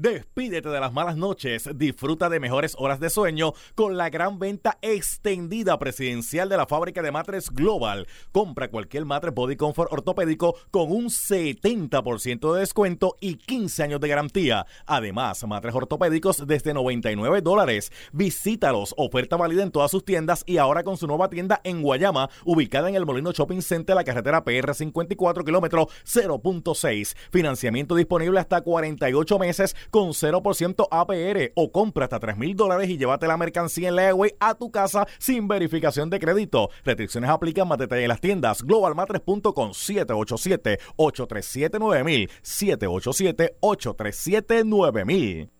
[SPEAKER 24] Despídete de las malas noches, disfruta de mejores horas de sueño con la gran venta extendida presidencial de la fábrica de matres Global. Compra cualquier matre Body Comfort ortopédico con un 70% de descuento y 15 años de garantía. Además, matres ortopédicos desde 99 dólares. Visítalos, oferta válida en todas sus tiendas y ahora con su nueva tienda en Guayama, ubicada en el Molino Shopping Center, la carretera PR 54 kilómetro 0.6. Financiamiento disponible hasta 48 meses con 0% APR o compra hasta 3 mil dólares y llévate la mercancía en Leeway a tu casa sin verificación de crédito. Restricciones aplican más detalle en las tiendas globalmatres.com 787 837 9000 787 837 9000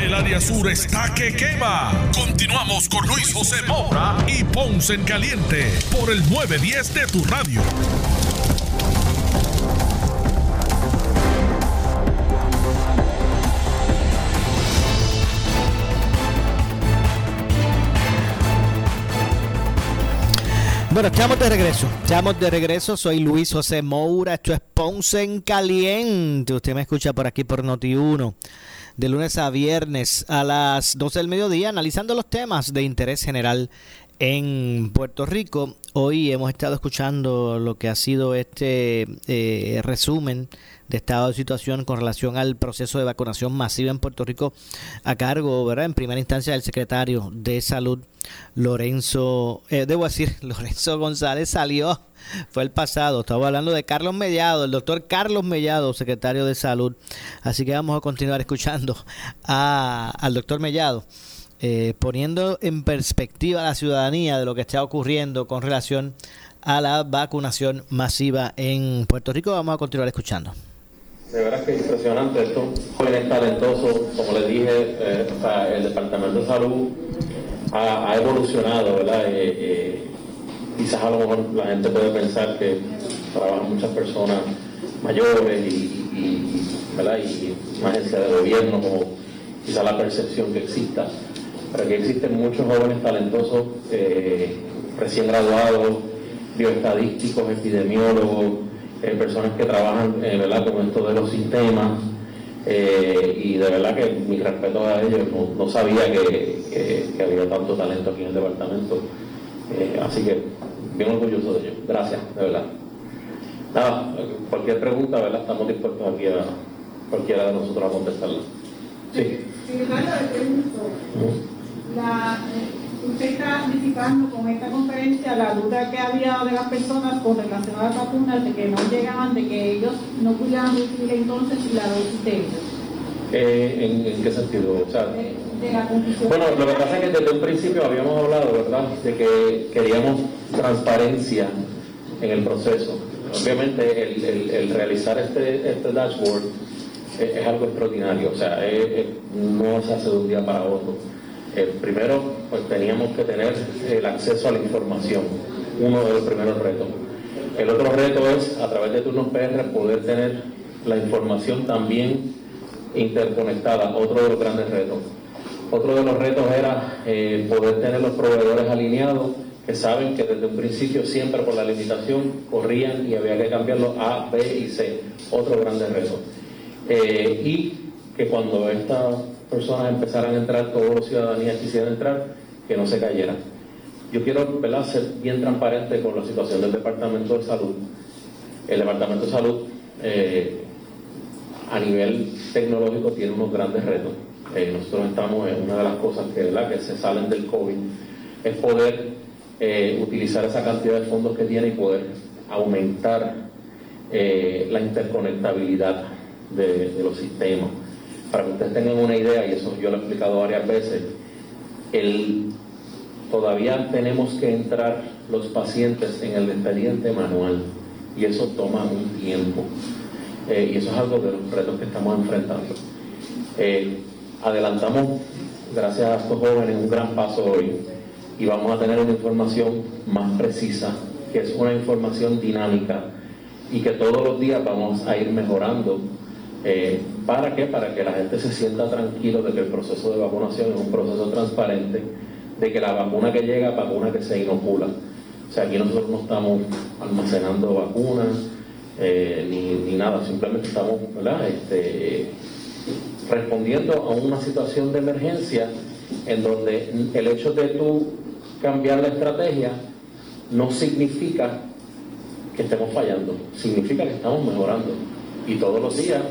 [SPEAKER 1] El área sur está que quema. Continuamos con Luis José Moura y Ponce en Caliente por el 910 de tu radio.
[SPEAKER 2] Bueno, estamos de regreso. Estamos de regreso. Soy Luis José Moura. Esto es Ponce en Caliente. Usted me escucha por aquí por Noti 1 de lunes a viernes a las 12 del mediodía, analizando los temas de interés general en Puerto Rico. Hoy hemos estado escuchando lo que ha sido este eh, resumen de estado de situación con relación al proceso de vacunación masiva en Puerto Rico a cargo, ¿verdad? En primera instancia del secretario de Salud, Lorenzo, eh, debo decir, [laughs] Lorenzo González salió, fue el pasado, estaba hablando de Carlos Mellado, el doctor Carlos Mellado, secretario de Salud. Así que vamos a continuar escuchando al doctor Mellado. Eh, poniendo en perspectiva a la ciudadanía de lo que está ocurriendo con relación a la vacunación masiva en Puerto Rico. Vamos a continuar escuchando
[SPEAKER 3] de verdad que es impresionante. Estos jóvenes talentosos, como les dije, eh, el Departamento de Salud ha, evolucionado, ¿verdad? Eh, eh, quizás a lo mejor la gente puede pensar que trabajan muchas personas mayores y, ¿verdad? y una agencia de gobierno, como quizás la percepción que exista. Pero aquí existen muchos jóvenes talentosos, recién graduados, bioestadísticos, epidemiólogos, eh, personas que trabajan eh, ¿verdad? con esto de los sistemas eh, y de verdad que mi respeto a ellos, no, sabía que, había tanto talento aquí en el departamento, así que bien orgulloso de ellos, gracias, de verdad. Nada, cualquier pregunta, ¿verdad? estamos dispuestos aquí a cualquiera de nosotros a contestarla. Sí.
[SPEAKER 21] La, usted está anticipando con esta conferencia la duda que había de las personas con relación a las vacunas, de que no llegaban, de que ellos no pudieran recibir entonces la dosis de ellos.
[SPEAKER 3] Eh, ¿en, qué sentido? O sea, bueno, lo que pasa es que desde un principio habíamos hablado, ¿verdad?, de que queríamos transparencia en el proceso. Obviamente el, realizar este, este dashboard es, algo extraordinario, o sea, no se hace de un día para otro primero, pues teníamos que tener el acceso a la información, uno de los primeros retos. El otro reto es, a través de Turnos PR, poder tener la información también interconectada, otro de los grandes retos. Otro de los retos era eh, poder tener los proveedores alineados que saben que desde un principio siempre por la limitación corrían y había que cambiarlo A, B y C. Otro grande reto. Eh, y que cuando esta personas empezaran a entrar, todos los ciudadanías quisieran entrar, que no se cayeran. Yo quiero ¿verdad? ser bien transparente con la situación del Departamento de Salud. El Departamento de Salud eh, a nivel tecnológico tiene unos grandes retos. Eh, nosotros estamos en una de las cosas que, ¿verdad? que se salen del COVID, es poder eh, utilizar esa cantidad de fondos que tiene y poder aumentar la interconectabilidad de los sistemas para que ustedes tengan una idea, y eso yo lo he explicado varias veces, el, todavía tenemos que entrar los pacientes en el expediente manual y eso toma un tiempo. Eh, y eso es algo de los retos que estamos enfrentando. Eh, adelantamos, gracias a estos jóvenes, un gran paso hoy y vamos a tener una información más precisa, que es una información dinámica y que todos los días vamos a ir mejorando eh, ¿Para qué? Para que la gente se sienta tranquilo de que el proceso de vacunación es un proceso transparente, de que la vacuna que llega es vacuna que se inocula. O sea, aquí nosotros no estamos almacenando vacunas eh, ni, nada, simplemente estamos este, respondiendo a una situación de emergencia en donde el hecho de tú cambiar la estrategia no significa que estemos fallando, significa que estamos mejorando. Y todos los días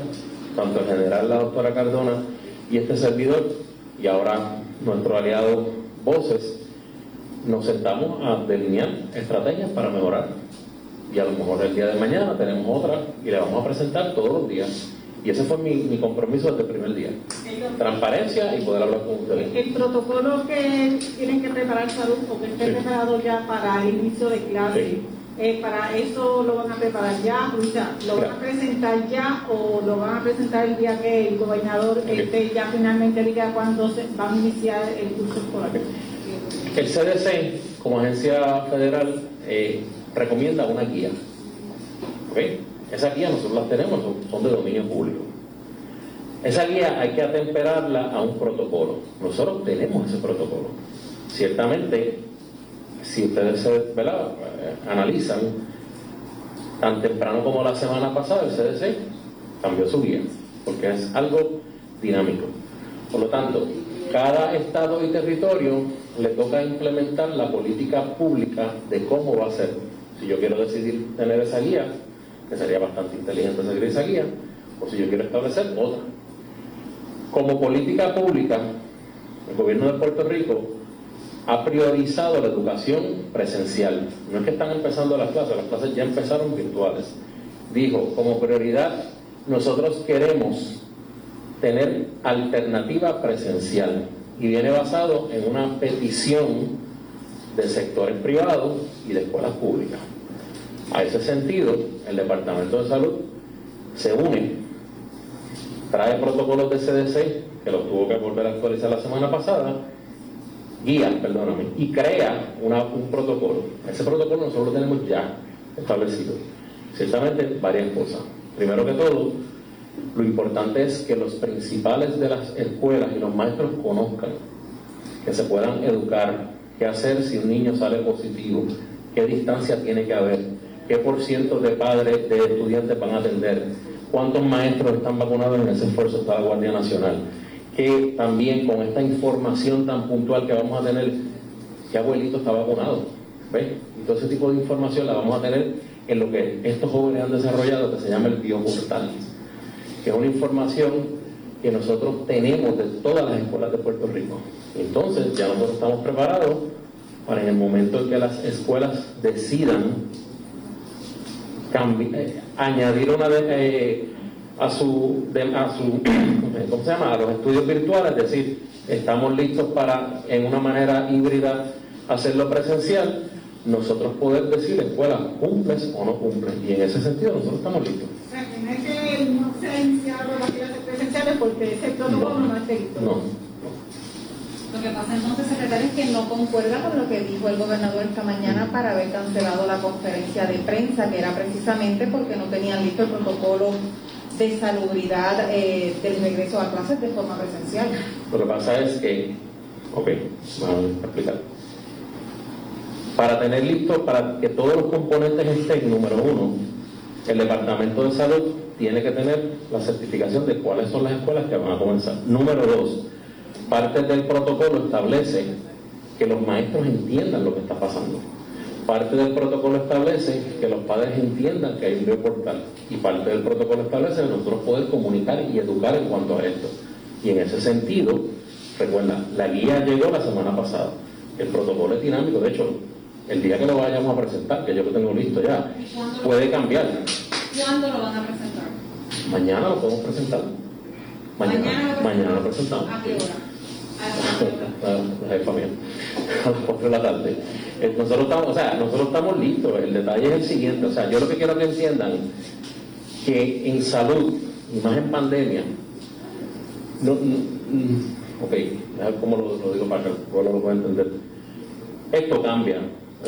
[SPEAKER 3] tanto el general, la doctora Cardona y este servidor, y ahora nuestro aliado Voces, nos sentamos a delinear estrategias para mejorar. Y a lo mejor el día de mañana tenemos otra y le vamos a presentar todos los días. Y ese fue mi, compromiso desde el primer día. Transparencia y poder hablar con ustedes.
[SPEAKER 21] El protocolo que tienen que preparar salud o que esté preparado ya para el inicio de clase. Eh, para eso lo van a preparar ya, ¿lo van a presentar ya o lo van a presentar el día que el gobernador este, ya finalmente diga cuándo se va a iniciar el curso escolar?
[SPEAKER 3] El CDC, como agencia federal, eh, recomienda una guía. ¿Okay? Esa guía nosotros la tenemos, son de dominio público. Esa guía hay que atemperarla a un protocolo. Nosotros tenemos ese protocolo. Ciertamente si ustedes se, ¿verdad? analizan, tan temprano como la semana pasada, el CDC cambió su guía, porque es algo dinámico. Por lo tanto, cada estado y territorio le toca implementar la política pública de cómo va a ser. Si yo quiero decidir tener esa guía, que sería bastante inteligente seguir esa guía, o si yo quiero establecer otra. Como política pública, el gobierno de Puerto Rico ha priorizado la educación presencial. No es que están empezando las clases, las clases ya empezaron virtuales. Dijo, como prioridad, nosotros queremos tener alternativa presencial y viene basado en una petición de sectores privados y de escuelas públicas. A ese sentido, el Departamento de Salud se une, trae protocolos de CDC, que los tuvo que volver a actualizar la semana pasada, guía, perdóname, y crea un protocolo. Ese protocolo nosotros lo tenemos ya establecido. Ciertamente varias cosas. Primero que todo, lo importante es que los principales de las escuelas y los maestros conozcan, que se puedan educar, qué hacer si un niño sale positivo, qué distancia tiene que haber, qué por ciento de padres, de estudiantes van a atender, cuántos maestros están vacunados en ese esfuerzo de la Guardia Nacional, que también con esta información tan puntual que vamos a tener, qué abuelito está vacunado, ¿ves? Y todo ese tipo de información la vamos a tener en lo que estos jóvenes han desarrollado, que se llama el bioportal que es una información que nosotros tenemos de todas las escuelas de Puerto Rico. Entonces ya nosotros estamos preparados para en el momento en que las escuelas decidan eh, añadir una eh, a su, a su [clears throat] ¿cómo se llama? a los estudios virtuales, es decir, estamos listos para en una manera híbrida hacerlo presencial, nosotros poder decir escuela cumples o no cumples y en ese sentido nosotros estamos listos.
[SPEAKER 21] Iniciado las clases presenciales porque ese protocolo no, no está
[SPEAKER 3] No.
[SPEAKER 25] Lo que pasa entonces, secretario, es que no concuerda con lo que dijo el gobernador esta mañana para haber cancelado la conferencia de prensa, que era precisamente porque no tenían listo el protocolo de salubridad eh, del regreso a clases de forma presencial.
[SPEAKER 3] Lo que pasa es que, ok, vamos a explicar. Para tener listo, para que todos los componentes estén, número uno, el Departamento de Salud tiene que tener la certificación de cuáles son las escuelas que van a comenzar. Número dos, parte del protocolo establece que los maestros entiendan lo que está pasando. Parte del protocolo establece que los padres entiendan que hay un bioportal. Y parte del protocolo establece que nosotros poder comunicar y educar en cuanto a esto. Y en ese sentido, recuerda, la guía llegó la semana pasada. El protocolo es dinámico. De hecho, el día que lo vayamos a presentar, que yo lo tengo listo ya, puede cambiar.
[SPEAKER 25] ¿Cuándo lo van a presentar?
[SPEAKER 3] Mañana lo podemos presentar. Mañana, mañana, lo presentamos.
[SPEAKER 25] ¿A qué hora?
[SPEAKER 3] A las 4 de la tarde. Nosotros estamos, o sea, nosotros estamos listos. El detalle es el siguiente. O sea, yo lo que quiero que entiendan que en salud, y más en pandemia, no, ok, a ver cómo lo, digo para que lo pueda entender. Esto cambia.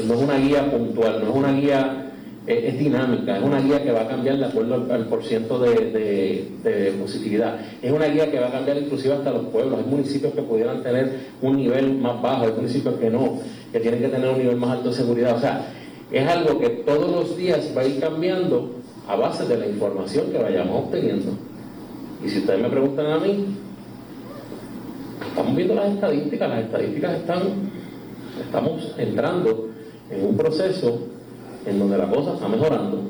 [SPEAKER 3] No es una guía puntual, no es una guía es, dinámica, es una guía que va a cambiar de acuerdo al, al porciento de, de, positividad. Es una guía que va a cambiar inclusive hasta los pueblos. Hay municipios que pudieran tener un nivel más bajo, hay municipios que no, que tienen que tener un nivel más alto de seguridad. O sea, es algo que todos los días va a ir cambiando a base de la información que vayamos obteniendo. Y si ustedes me preguntan a mí, estamos viendo las estadísticas, las estadísticas están, estamos entrando en un proceso en donde la cosa está mejorando.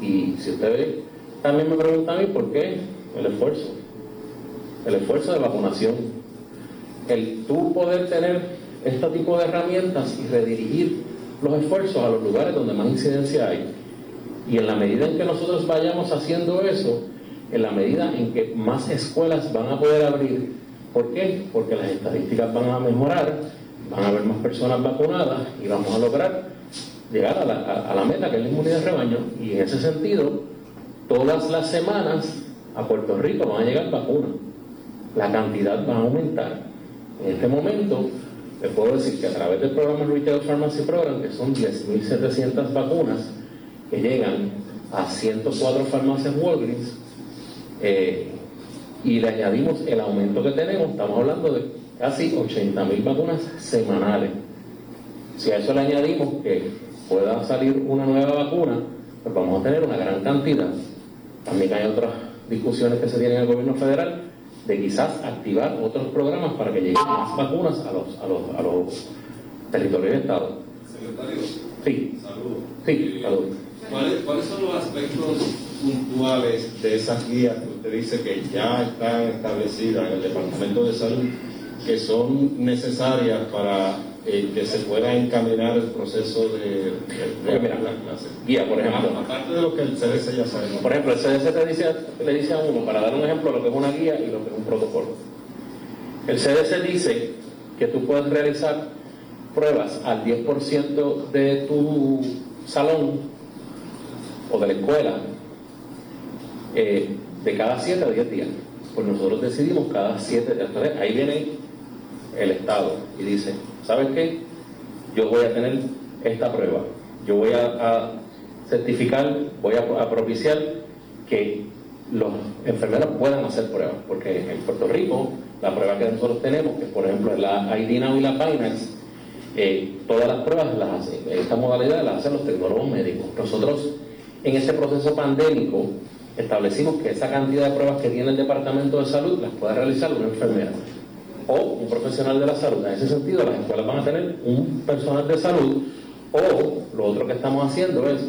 [SPEAKER 3] Y si usted ve, también me pregunta a mí por qué el esfuerzo. El esfuerzo de vacunación. El tú poder tener este tipo de herramientas y redirigir los esfuerzos a los lugares donde más incidencia hay. Y en la medida en que nosotros vayamos haciendo eso, en la medida en que más escuelas van a poder abrir, ¿por qué? Porque las estadísticas van a mejorar, van a haber más personas vacunadas y vamos a lograr llegar a la, a, la meta que es la inmunidad de rebaño y en ese sentido todas las semanas a Puerto Rico van a llegar vacunas. La cantidad va a aumentar. En este momento les puedo decir que a través del programa Retail Pharmacy Program que son 10.700 vacunas que llegan a 104 farmacias Walgreens eh, y le añadimos el aumento que tenemos estamos hablando de casi 80.000 vacunas semanales. Si a eso le añadimos que pueda salir una nueva vacuna, pues vamos a tener una gran cantidad. También hay otras discusiones que se tienen en el gobierno federal de quizás activar otros programas para que lleguen más vacunas a los, a los, a los territorios de Estado.
[SPEAKER 26] Secretario.
[SPEAKER 3] Sí.
[SPEAKER 26] Saludos.
[SPEAKER 3] Sí, saludos.
[SPEAKER 26] ¿Cuáles, ¿Cuáles son los aspectos puntuales de esas guías que usted dice que ya están establecidas en el Departamento de Salud que son necesarias para eh, que se pueda encaminar el proceso de, de, de las clases?
[SPEAKER 3] Guía, por ejemplo.
[SPEAKER 26] Aparte de lo que el CDC ya sabe. ¿no?
[SPEAKER 3] Por ejemplo, el CDC te dice, le dice a uno, para dar un ejemplo, lo que es una guía y lo que es un protocolo. El CDC dice que tú puedes realizar pruebas al 10% de tu salón o de la escuela eh, de cada 7 a 10 días. Pues nosotros decidimos cada 7 días. Entonces ahí viene el Estado y dice, ¿sabes qué? Yo voy a tener esta prueba. Yo voy a, certificar, voy a, propiciar que los enfermeros puedan hacer pruebas, porque en Puerto Rico la prueba que nosotros tenemos, que por ejemplo es la ID Now y la Pinax, eh, todas las pruebas las hacen, esta modalidad las hacen los tecnólogos médicos. Nosotros en ese proceso pandémico establecimos que esa cantidad de pruebas que tiene el Departamento de Salud las puede realizar una enfermera o un profesional de la salud. En ese sentido, las escuelas van a tener un personal de salud o lo otro que estamos haciendo es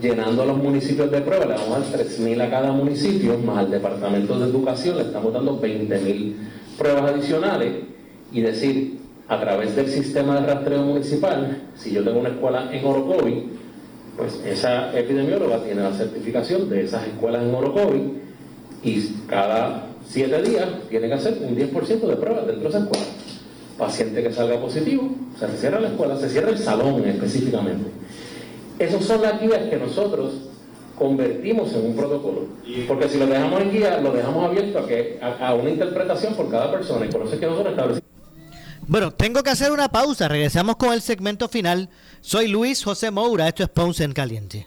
[SPEAKER 3] llenando los municipios de pruebas, le vamos a dar 3.000 a cada municipio, más al Departamento de Educación le estamos dando 20.000 pruebas adicionales y decir, a través del sistema de rastreo municipal, si yo tengo una escuela en Orocovi, pues esa epidemióloga tiene la certificación de esas escuelas en Orocovi y cada siete días tiene que hacer un 10% de pruebas dentro de esa escuela. Paciente que salga positivo, o sea, se cierra la escuela, se cierra el salón específicamente. Esas son las guías que nosotros convertimos en un protocolo. Porque si lo dejamos en guía, lo dejamos abierto a, que, a, a una interpretación por cada persona. Y por eso es que nosotros establecimos.
[SPEAKER 2] Bueno, tengo que hacer una pausa. Regresamos con el segmento final. Soy Luis José Moura. Esto es Ponce en Caliente.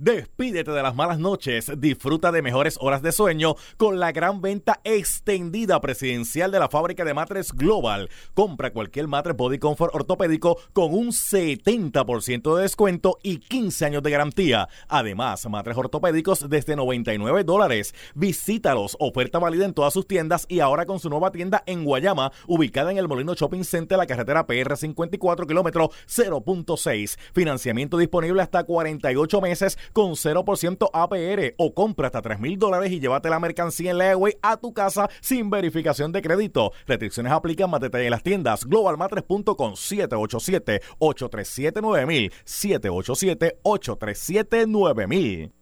[SPEAKER 24] Despídete de las malas noches, disfruta de mejores horas de sueño con la gran venta extendida presidencial de la fábrica de matres Global. Compra cualquier matres Body Comfort ortopédico con un 70% de descuento y 15 años de garantía. Además, matres ortopédicos desde 99 dólares. Visítalos, oferta válida en todas sus tiendas y ahora con su nueva tienda en Guayama, ubicada en el Molino Shopping Center, la carretera PR 54 kilómetro 0.6. Financiamiento disponible hasta 48 meses con 0% APR o compra hasta 3 mil dólares y llévate la mercancía en Leeway a tu casa sin verificación de crédito. Restricciones aplican más detalle en las tiendas globalmatres.com 787-837-9000 787-837-9000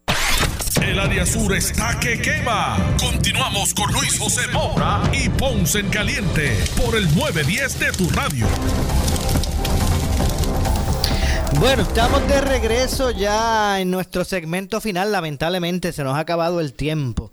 [SPEAKER 1] El área sur está que quema. Continuamos con Luis José Moura y Ponce en Caliente por el 910 de tu radio.
[SPEAKER 2] Bueno, estamos de regreso ya en nuestro segmento final. Lamentablemente se nos ha acabado el tiempo.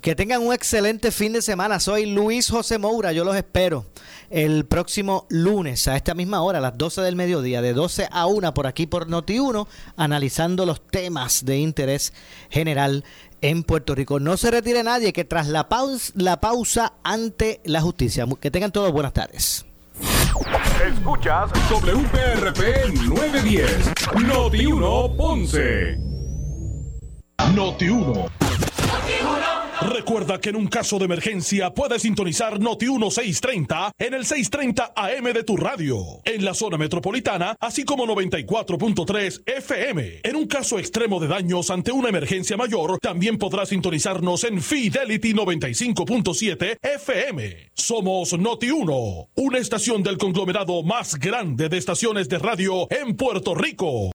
[SPEAKER 2] Que tengan un excelente fin de semana. Soy Luis José Moura. Yo los espero el próximo lunes a esta misma hora, a las 12 del mediodía, de 12 a 1 por aquí por Noti1, analizando los temas de interés general en Puerto Rico. No se retire nadie que tras la pausa, la pausa ante la justicia. Que tengan todos buenas tardes.
[SPEAKER 13] Escuchas WPRP 910, Noti 1 Ponce.
[SPEAKER 1] Noti 1. Recuerda que en un caso de emergencia puedes sintonizar Noti 1630 en el 630 AM de tu radio, en la zona metropolitana, así como 94.3 FM. En un caso extremo de daños ante una emergencia mayor, también podrás sintonizarnos en Fidelity 95.7 FM. Somos Noti 1, una estación del conglomerado más grande de estaciones de radio en Puerto Rico.